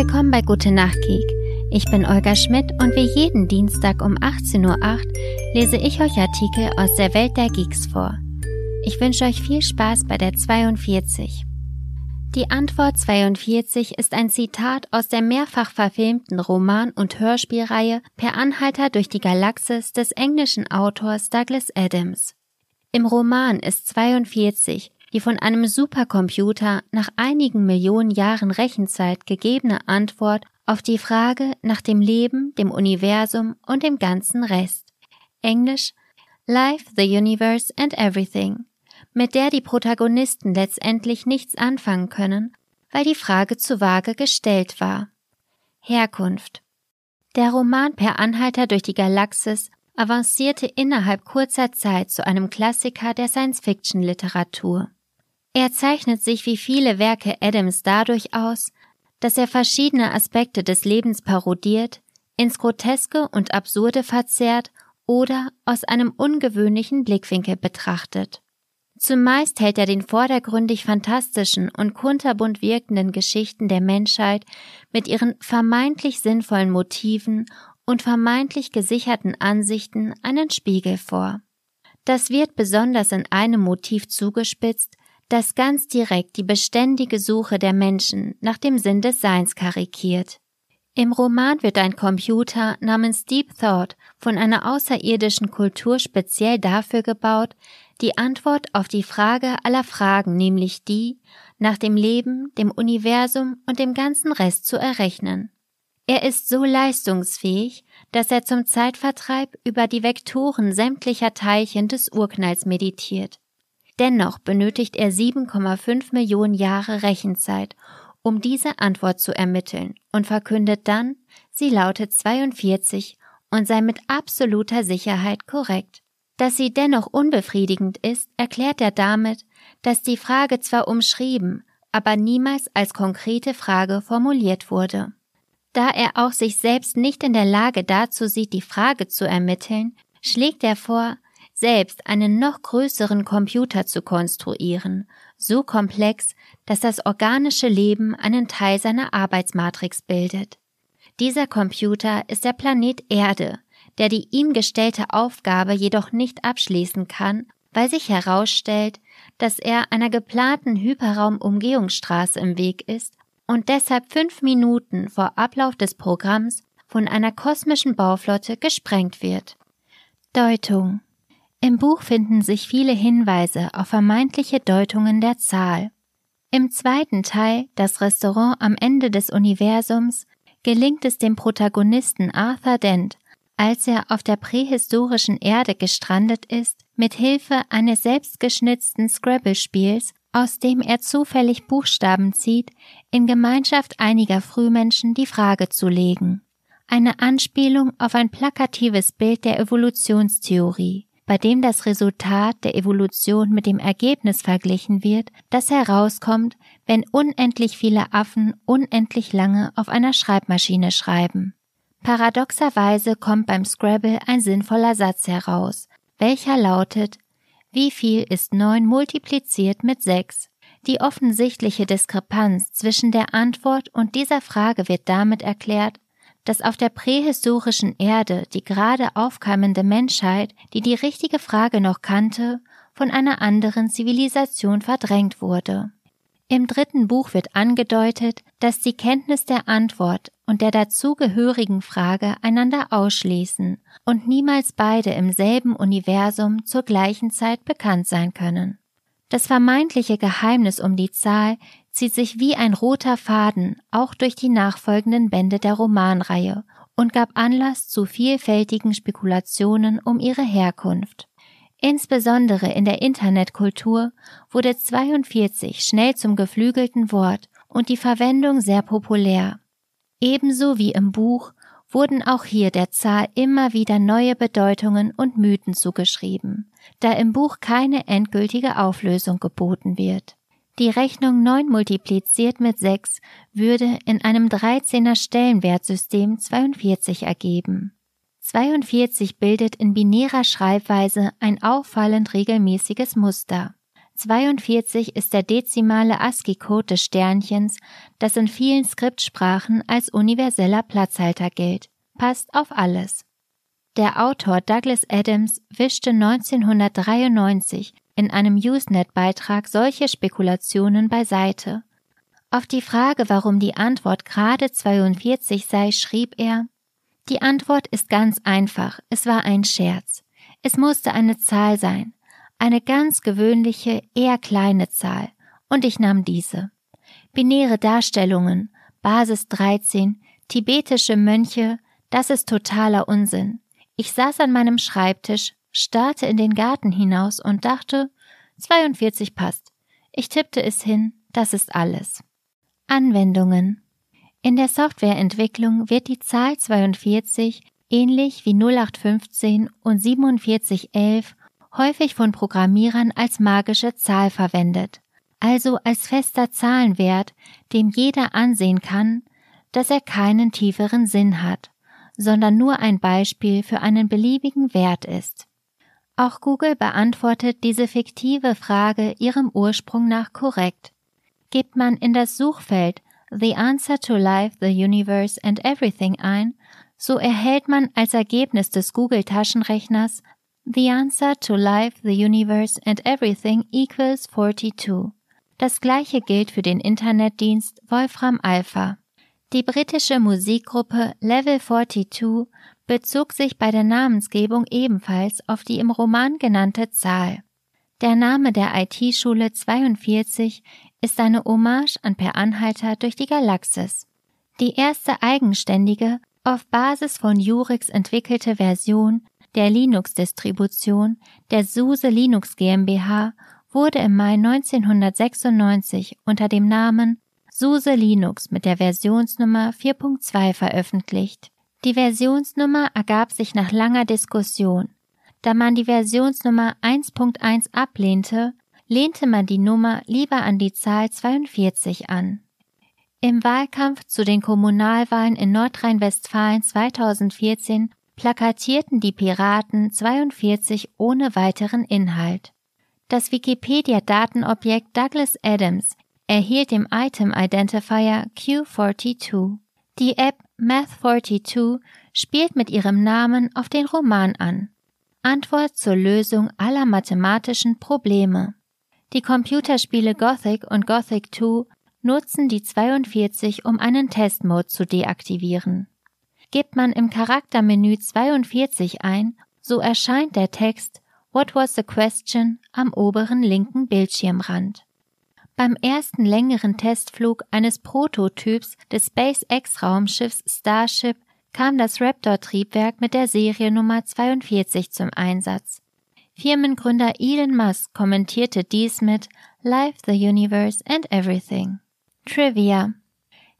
willkommen bei Gute Nacht Geek. Ich bin Olga Schmidt und wie jeden Dienstag um 18.08 Uhr lese ich euch Artikel aus der Welt der Geeks vor. Ich wünsche euch viel Spaß bei der 42. Die Antwort 42 ist ein Zitat aus der mehrfach verfilmten Roman- und Hörspielreihe Per Anhalter durch die Galaxis des englischen Autors Douglas Adams. Im Roman ist 42 die von einem Supercomputer nach einigen Millionen Jahren Rechenzeit gegebene Antwort auf die Frage nach dem Leben, dem Universum und dem ganzen Rest. Englisch Life, the Universe and Everything, mit der die Protagonisten letztendlich nichts anfangen können, weil die Frage zu vage gestellt war. Herkunft Der Roman Per Anhalter durch die Galaxis avancierte innerhalb kurzer Zeit zu einem Klassiker der Science-Fiction-Literatur. Er zeichnet sich wie viele Werke Adams dadurch aus, dass er verschiedene Aspekte des Lebens parodiert, ins Groteske und Absurde verzerrt oder aus einem ungewöhnlichen Blickwinkel betrachtet. Zumeist hält er den vordergründig fantastischen und kunterbunt wirkenden Geschichten der Menschheit mit ihren vermeintlich sinnvollen Motiven und vermeintlich gesicherten Ansichten einen Spiegel vor. Das wird besonders in einem Motiv zugespitzt, das ganz direkt die beständige Suche der Menschen nach dem Sinn des Seins karikiert. Im Roman wird ein Computer namens Deep Thought von einer außerirdischen Kultur speziell dafür gebaut, die Antwort auf die Frage aller Fragen, nämlich die nach dem Leben, dem Universum und dem ganzen Rest zu errechnen. Er ist so leistungsfähig, dass er zum Zeitvertreib über die Vektoren sämtlicher Teilchen des Urknalls meditiert. Dennoch benötigt er 7,5 Millionen Jahre Rechenzeit, um diese Antwort zu ermitteln und verkündet dann, sie lautet 42 und sei mit absoluter Sicherheit korrekt. Dass sie dennoch unbefriedigend ist, erklärt er damit, dass die Frage zwar umschrieben, aber niemals als konkrete Frage formuliert wurde. Da er auch sich selbst nicht in der Lage dazu sieht, die Frage zu ermitteln, schlägt er vor, selbst einen noch größeren Computer zu konstruieren, so komplex, dass das organische Leben einen Teil seiner Arbeitsmatrix bildet. Dieser Computer ist der Planet Erde, der die ihm gestellte Aufgabe jedoch nicht abschließen kann, weil sich herausstellt, dass er einer geplanten Hyperraumumgehungsstraße im Weg ist und deshalb fünf Minuten vor Ablauf des Programms von einer kosmischen Bauflotte gesprengt wird. Deutung im Buch finden sich viele Hinweise auf vermeintliche Deutungen der Zahl. Im zweiten Teil, das Restaurant am Ende des Universums, gelingt es dem Protagonisten Arthur Dent, als er auf der prähistorischen Erde gestrandet ist, mit Hilfe eines selbstgeschnitzten Scrabble-Spiels, aus dem er zufällig Buchstaben zieht, in Gemeinschaft einiger Frühmenschen die Frage zu legen. Eine Anspielung auf ein plakatives Bild der Evolutionstheorie bei dem das Resultat der Evolution mit dem Ergebnis verglichen wird, das herauskommt, wenn unendlich viele Affen unendlich lange auf einer Schreibmaschine schreiben. Paradoxerweise kommt beim Scrabble ein sinnvoller Satz heraus, welcher lautet Wie viel ist neun multipliziert mit sechs? Die offensichtliche Diskrepanz zwischen der Antwort und dieser Frage wird damit erklärt, dass auf der prähistorischen Erde die gerade aufkeimende Menschheit, die die richtige Frage noch kannte, von einer anderen Zivilisation verdrängt wurde. Im dritten Buch wird angedeutet, dass die Kenntnis der Antwort und der dazugehörigen Frage einander ausschließen und niemals beide im selben Universum zur gleichen Zeit bekannt sein können. Das vermeintliche Geheimnis um die Zahl zieht sich wie ein roter Faden auch durch die nachfolgenden Bände der Romanreihe und gab Anlass zu vielfältigen Spekulationen um ihre Herkunft. Insbesondere in der Internetkultur wurde 42 schnell zum geflügelten Wort und die Verwendung sehr populär. Ebenso wie im Buch wurden auch hier der Zahl immer wieder neue Bedeutungen und Mythen zugeschrieben, da im Buch keine endgültige Auflösung geboten wird. Die Rechnung 9 multipliziert mit 6 würde in einem 13er Stellenwertsystem 42 ergeben. 42 bildet in binärer Schreibweise ein auffallend regelmäßiges Muster. 42 ist der dezimale ASCII-Code des Sternchens, das in vielen Skriptsprachen als universeller Platzhalter gilt. Passt auf alles. Der Autor Douglas Adams wischte 1993 in einem Usenet-Beitrag solche Spekulationen beiseite. Auf die Frage, warum die Antwort gerade 42 sei, schrieb er, die Antwort ist ganz einfach, es war ein Scherz. Es musste eine Zahl sein, eine ganz gewöhnliche, eher kleine Zahl, und ich nahm diese. Binäre Darstellungen, Basis 13, tibetische Mönche, das ist totaler Unsinn. Ich saß an meinem Schreibtisch, starrte in den Garten hinaus und dachte, 42 passt. Ich tippte es hin, das ist alles. Anwendungen. In der Softwareentwicklung wird die Zahl 42 ähnlich wie 0815 und 4711 häufig von Programmierern als magische Zahl verwendet, also als fester Zahlenwert, dem jeder ansehen kann, dass er keinen tieferen Sinn hat, sondern nur ein Beispiel für einen beliebigen Wert ist. Auch Google beantwortet diese fiktive Frage ihrem Ursprung nach korrekt. Gibt man in das Suchfeld The Answer to Life, the Universe and Everything ein, so erhält man als Ergebnis des Google Taschenrechners The answer to life, the universe and everything equals 42. Das gleiche gilt für den Internetdienst Wolfram Alpha. Die britische Musikgruppe Level 42 bezog sich bei der Namensgebung ebenfalls auf die im Roman genannte Zahl. Der Name der IT-Schule 42 ist eine Hommage an Per Anhalter durch die Galaxis. Die erste eigenständige, auf Basis von Jurix entwickelte Version der Linux-Distribution der SUSE Linux GmbH wurde im Mai 1996 unter dem Namen SUSE Linux mit der Versionsnummer 4.2 veröffentlicht. Die Versionsnummer ergab sich nach langer Diskussion. Da man die Versionsnummer 1.1 ablehnte, lehnte man die Nummer lieber an die Zahl 42 an. Im Wahlkampf zu den Kommunalwahlen in Nordrhein-Westfalen 2014 plakatierten die Piraten 42 ohne weiteren Inhalt. Das Wikipedia-Datenobjekt Douglas Adams erhielt im Item Identifier Q42. Die App Math42 spielt mit ihrem Namen auf den Roman an. Antwort zur Lösung aller mathematischen Probleme. Die Computerspiele Gothic und Gothic 2 nutzen die 42, um einen Testmode zu deaktivieren. Gibt man im Charaktermenü 42 ein, so erscheint der Text What was the question am oberen linken Bildschirmrand. Beim ersten längeren Testflug eines Prototyps des SpaceX-Raumschiffs Starship kam das Raptor-Triebwerk mit der Seriennummer 42 zum Einsatz. Firmengründer Elon Musk kommentierte dies mit Life, the Universe and Everything. Trivia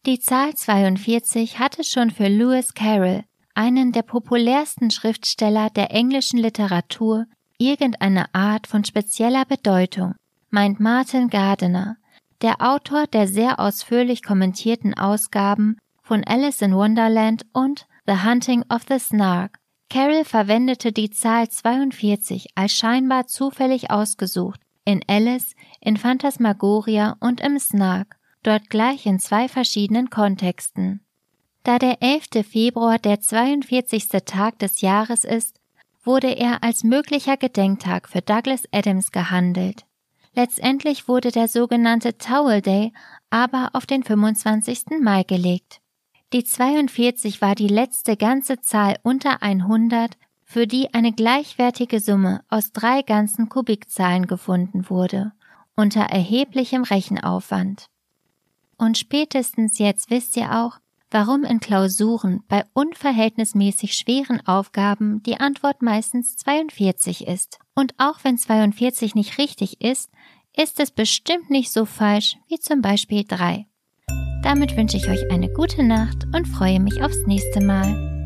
die Zahl 42 hatte schon für Lewis Carroll, einen der populärsten Schriftsteller der englischen Literatur, irgendeine Art von spezieller Bedeutung, meint Martin Gardiner, der Autor der sehr ausführlich kommentierten Ausgaben von Alice in Wonderland und The Hunting of the Snark. Carroll verwendete die Zahl 42 als scheinbar zufällig ausgesucht in Alice, in Phantasmagoria und im Snark dort gleich in zwei verschiedenen Kontexten. Da der 11. Februar der 42. Tag des Jahres ist, wurde er als möglicher Gedenktag für Douglas Adams gehandelt. Letztendlich wurde der sogenannte Towel Day aber auf den 25. Mai gelegt. Die 42 war die letzte ganze Zahl unter 100, für die eine gleichwertige Summe aus drei ganzen Kubikzahlen gefunden wurde, unter erheblichem Rechenaufwand. Und spätestens jetzt wisst ihr auch, warum in Klausuren bei unverhältnismäßig schweren Aufgaben die Antwort meistens 42 ist. Und auch wenn 42 nicht richtig ist, ist es bestimmt nicht so falsch wie zum Beispiel 3. Damit wünsche ich euch eine gute Nacht und freue mich aufs nächste Mal.